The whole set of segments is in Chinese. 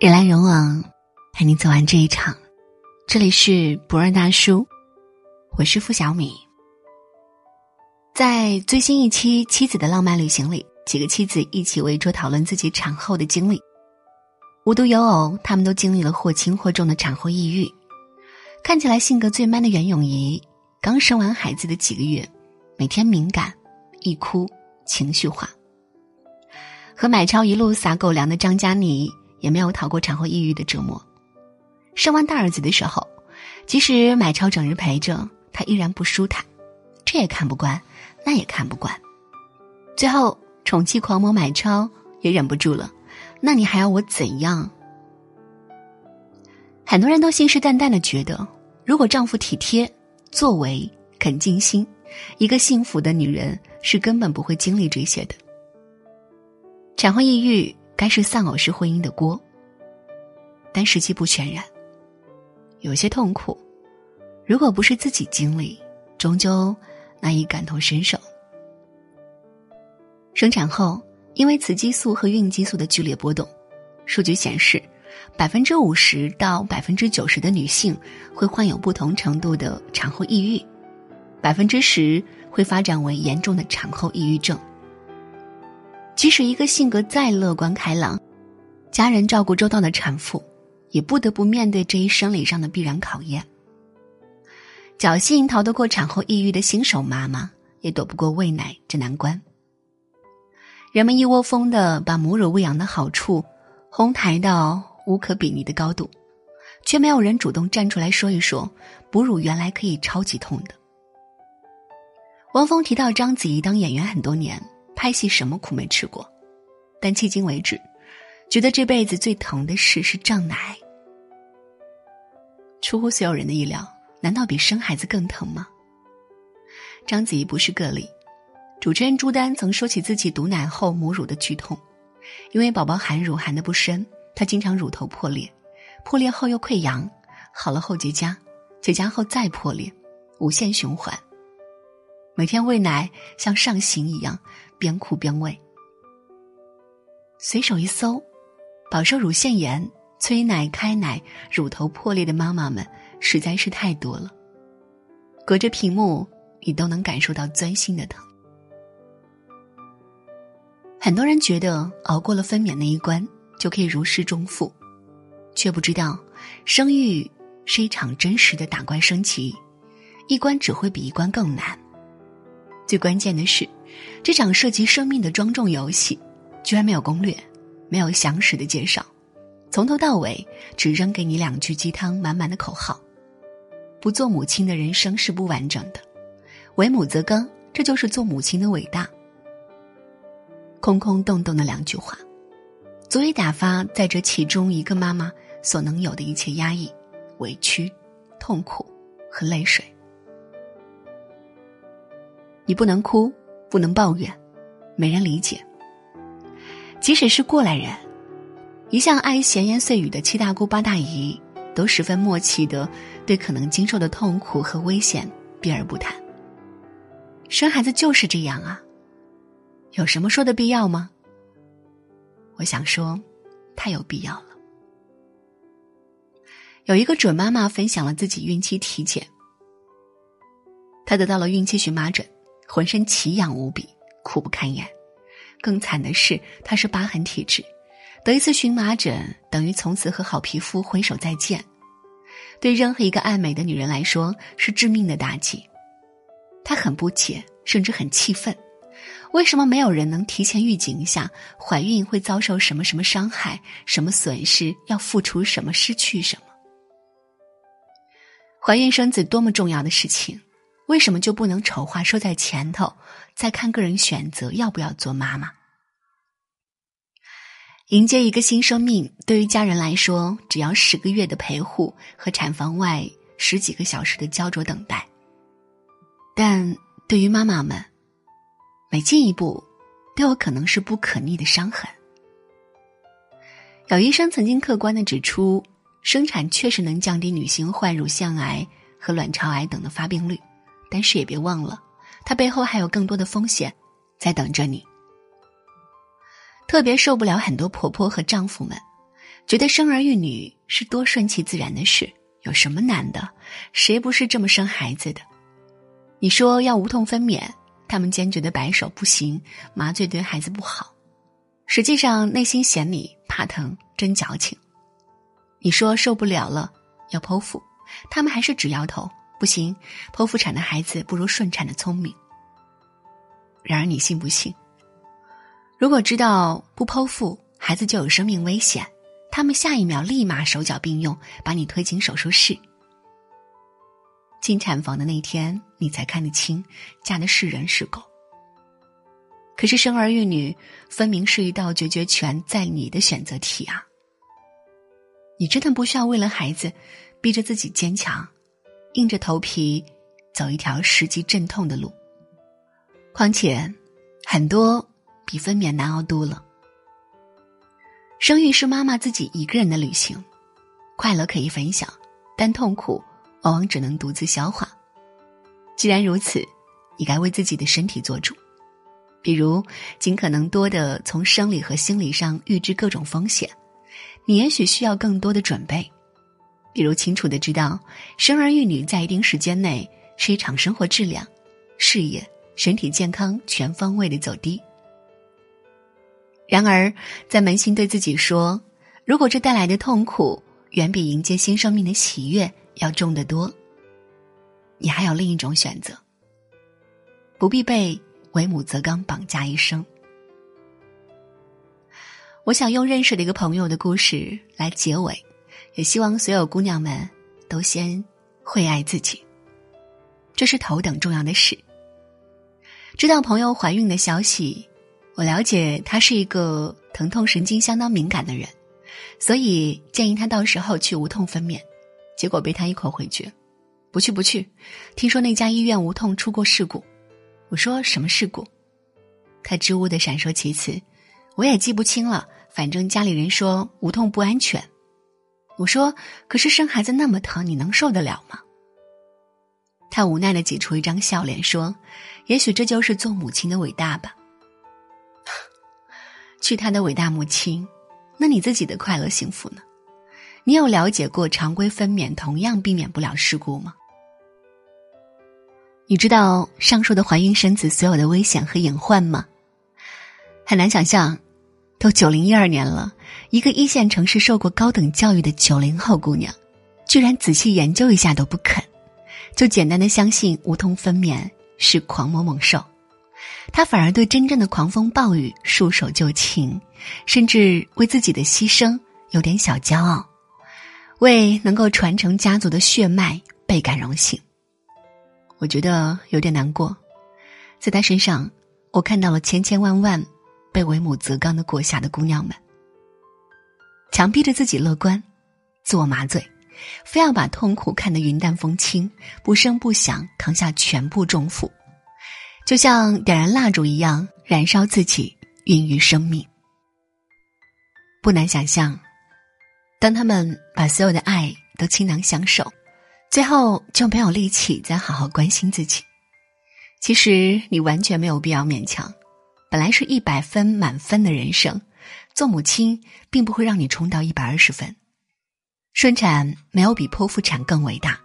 人来人往，陪你走完这一场。这里是不二大叔，我是付小米。在最新一期《妻子的浪漫旅行》里，几个妻子一起围桌讨论自己产后的经历。无独有偶，他们都经历了或轻或重的产后抑郁。看起来性格最 man 的袁咏仪，刚生完孩子的几个月，每天敏感、易哭、情绪化。和买超一路撒狗粮的张嘉倪。也没有逃过产后抑郁的折磨。生完大儿子的时候，即使买超整日陪着，他依然不舒坦，这也看不惯，那也看不惯。最后宠妻狂魔买超也忍不住了，那你还要我怎样？很多人都信誓旦旦的觉得，如果丈夫体贴、作为、肯尽心，一个幸福的女人是根本不会经历这些的。产后抑郁。该是丧偶式婚姻的锅，但实际不全然。有些痛苦，如果不是自己经历，终究难以感同身受。生产后，因为雌激素和孕激素的剧烈波动，数据显示，百分之五十到百分之九十的女性会患有不同程度的产后抑郁，百分之十会发展为严重的产后抑郁症。即使一个性格再乐观开朗、家人照顾周到的产妇，也不得不面对这一生理上的必然考验。侥幸逃得过产后抑郁的新手妈妈，也躲不过喂奶这难关。人们一窝蜂的把母乳喂养的好处哄抬到无可比拟的高度，却没有人主动站出来说一说，哺乳原来可以超级痛的。汪峰提到章子怡当演员很多年。拍戏什么苦没吃过，但迄今为止，觉得这辈子最疼的事是胀奶。出乎所有人的意料，难道比生孩子更疼吗？章子怡不是个例，主持人朱丹曾说起自己堵奶后母乳的剧痛，因为宝宝含乳含的不深，她经常乳头破裂，破裂后又溃疡，好了后结痂，结痂后再破裂，无限循环。每天喂奶像上刑一样。边哭边喂，随手一搜，饱受乳腺炎、催奶、开奶、乳头破裂的妈妈们实在是太多了。隔着屏幕，你都能感受到钻心的疼。很多人觉得熬过了分娩那一关就可以如释重负，却不知道生育是一场真实的打怪升级，一关只会比一关更难。最关键的是。这场涉及生命的庄重游戏，居然没有攻略，没有详实的介绍，从头到尾只扔给你两句鸡汤满满的口号。不做母亲的人生是不完整的，为母则刚，这就是做母亲的伟大。空空洞洞的两句话，足以打发在这其中一个妈妈所能有的一切压抑、委屈、痛苦和泪水。你不能哭。不能抱怨，没人理解。即使是过来人，一向爱闲言碎语的七大姑八大姨，都十分默契的对可能经受的痛苦和危险避而不谈。生孩子就是这样啊，有什么说的必要吗？我想说，太有必要了。有一个准妈妈分享了自己孕期体检，她得到了孕期荨麻疹。浑身奇痒无比，苦不堪言。更惨的是，她是疤痕体质，得一次荨麻疹等于从此和好皮肤挥手再见，对任何一个爱美的女人来说是致命的打击。她很不解，甚至很气愤：为什么没有人能提前预警一下怀孕会遭受什么什么伤害、什么损失，要付出什么、失去什么？怀孕生子多么重要的事情！为什么就不能丑话说在前头，再看个人选择要不要做妈妈？迎接一个新生命，对于家人来说，只要十个月的陪护和产房外十几个小时的焦灼等待；但对于妈妈们，每进一步都有可能是不可逆的伤痕。有医生曾经客观的指出，生产确实能降低女性患乳腺癌和卵巢癌等的发病率。但是也别忘了，它背后还有更多的风险在等着你。特别受不了很多婆婆和丈夫们，觉得生儿育女是多顺其自然的事，有什么难的？谁不是这么生孩子的？你说要无痛分娩，他们坚决的摆手不行，麻醉对孩子不好。实际上内心嫌你怕疼，真矫情。你说受不了了，要剖腹，他们还是直摇头，不行，剖腹产的孩子不如顺产的聪明。然而你信不信？如果知道不剖腹，孩子就有生命危险，他们下一秒立马手脚并用，把你推进手术室。进产房的那天，你才看得清，嫁的是人是狗。可是生儿育女，分明是一道决绝权在你的选择题啊！你真的不需要为了孩子，逼着自己坚强，硬着头皮走一条实际阵痛的路。况且，很多比分娩难熬多了。生育是妈妈自己一个人的旅行，快乐可以分享，但痛苦往往只能独自消化。既然如此，你该为自己的身体做主。比如，尽可能多的从生理和心理上预知各种风险。你也许需要更多的准备，比如清楚的知道，生儿育女在一定时间内是一场生活质量、事业、身体健康全方位的走低。然而，在扪心对自己说，如果这带来的痛苦远比迎接新生命的喜悦要重得多，你还有另一种选择，不必被。为母则刚，绑架一生。我想用认识的一个朋友的故事来结尾，也希望所有姑娘们都先会爱自己，这是头等重要的事。知道朋友怀孕的消息，我了解她是一个疼痛神经相当敏感的人，所以建议她到时候去无痛分娩，结果被她一口回绝，不去不去。听说那家医院无痛出过事故。我说什么事故？他支吾的闪烁其词，我也记不清了。反正家里人说无痛不安全。我说，可是生孩子那么疼，你能受得了吗？他无奈的挤出一张笑脸说：“也许这就是做母亲的伟大吧。”去他的伟大母亲，那你自己的快乐幸福呢？你有了解过常规分娩同样避免不了事故吗？你知道上述的怀孕生子所有的危险和隐患吗？很难想象，都九零一二年了，一个一线城市受过高等教育的九零后姑娘，居然仔细研究一下都不肯，就简单的相信无痛分娩是狂魔猛兽，她反而对真正的狂风暴雨束手就擒，甚至为自己的牺牲有点小骄傲，为能够传承家族的血脉倍感荣幸。我觉得有点难过，在他身上，我看到了千千万万被为母则刚的裹挟的姑娘们，强逼着自己乐观，自我麻醉，非要把痛苦看得云淡风轻，不声不响扛下全部重负，就像点燃蜡烛一样燃烧自己，孕育生命。不难想象，当他们把所有的爱都倾囊相授。最后就没有力气再好好关心自己。其实你完全没有必要勉强，本来是一百分满分的人生，做母亲并不会让你冲到一百二十分。顺产没有比剖腹产更伟大，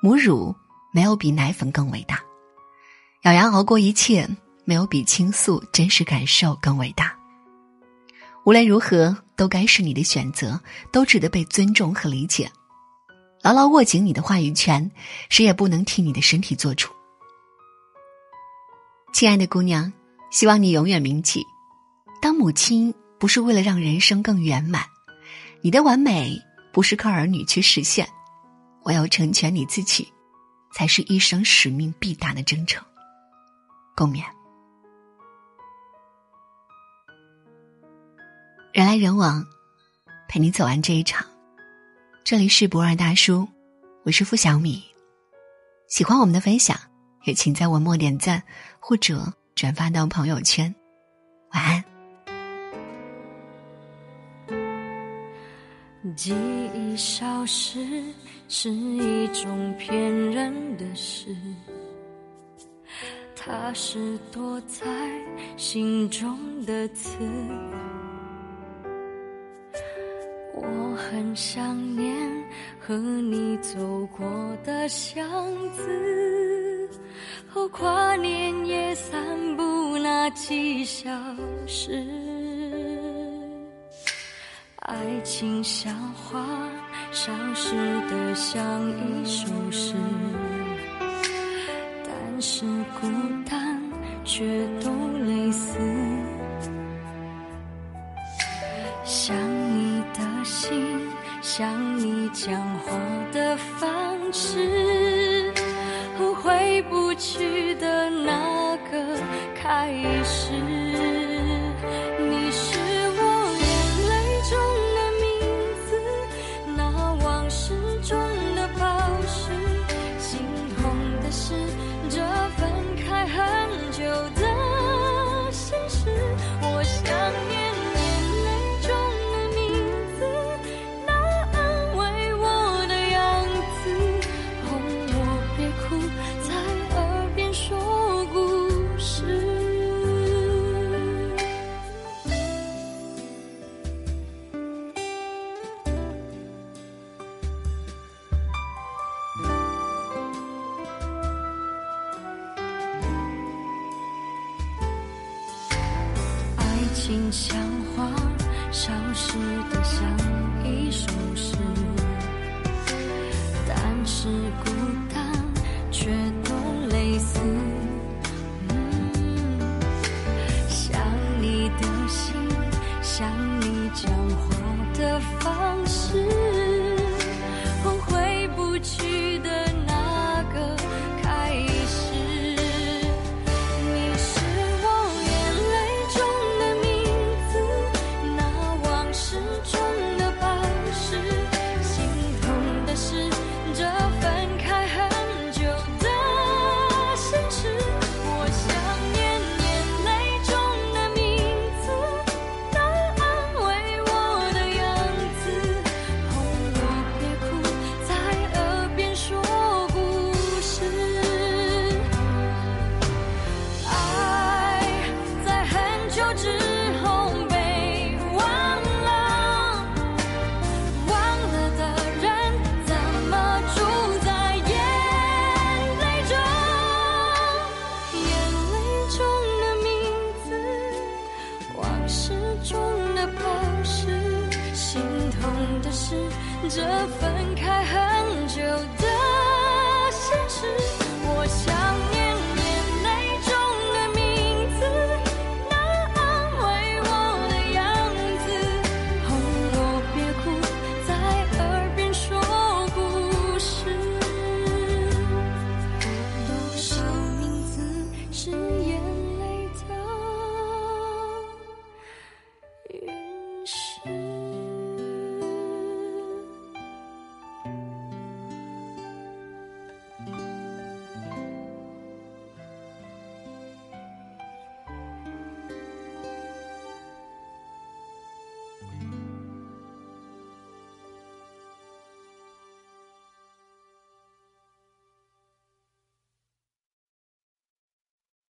母乳没有比奶粉更伟大，咬牙熬过一切没有比倾诉真实感受更伟大。无论如何，都该是你的选择，都值得被尊重和理解。牢牢握紧你的话语权，谁也不能替你的身体做主。亲爱的姑娘，希望你永远铭记：当母亲不是为了让人生更圆满，你的完美不是靠儿女去实现，唯有成全你自己，才是一生使命必达的征程。共勉。人来人往，陪你走完这一场。这里是不二大叔，我是付小米。喜欢我们的分享，也请在文末点赞或者转发到朋友圈。晚安。记忆消失是一种骗人的事，它是躲在心中的刺。我很想念和你走过的巷子。后跨年夜散步那几小时爱情像花消失的像一首诗但是孤单却都爱已是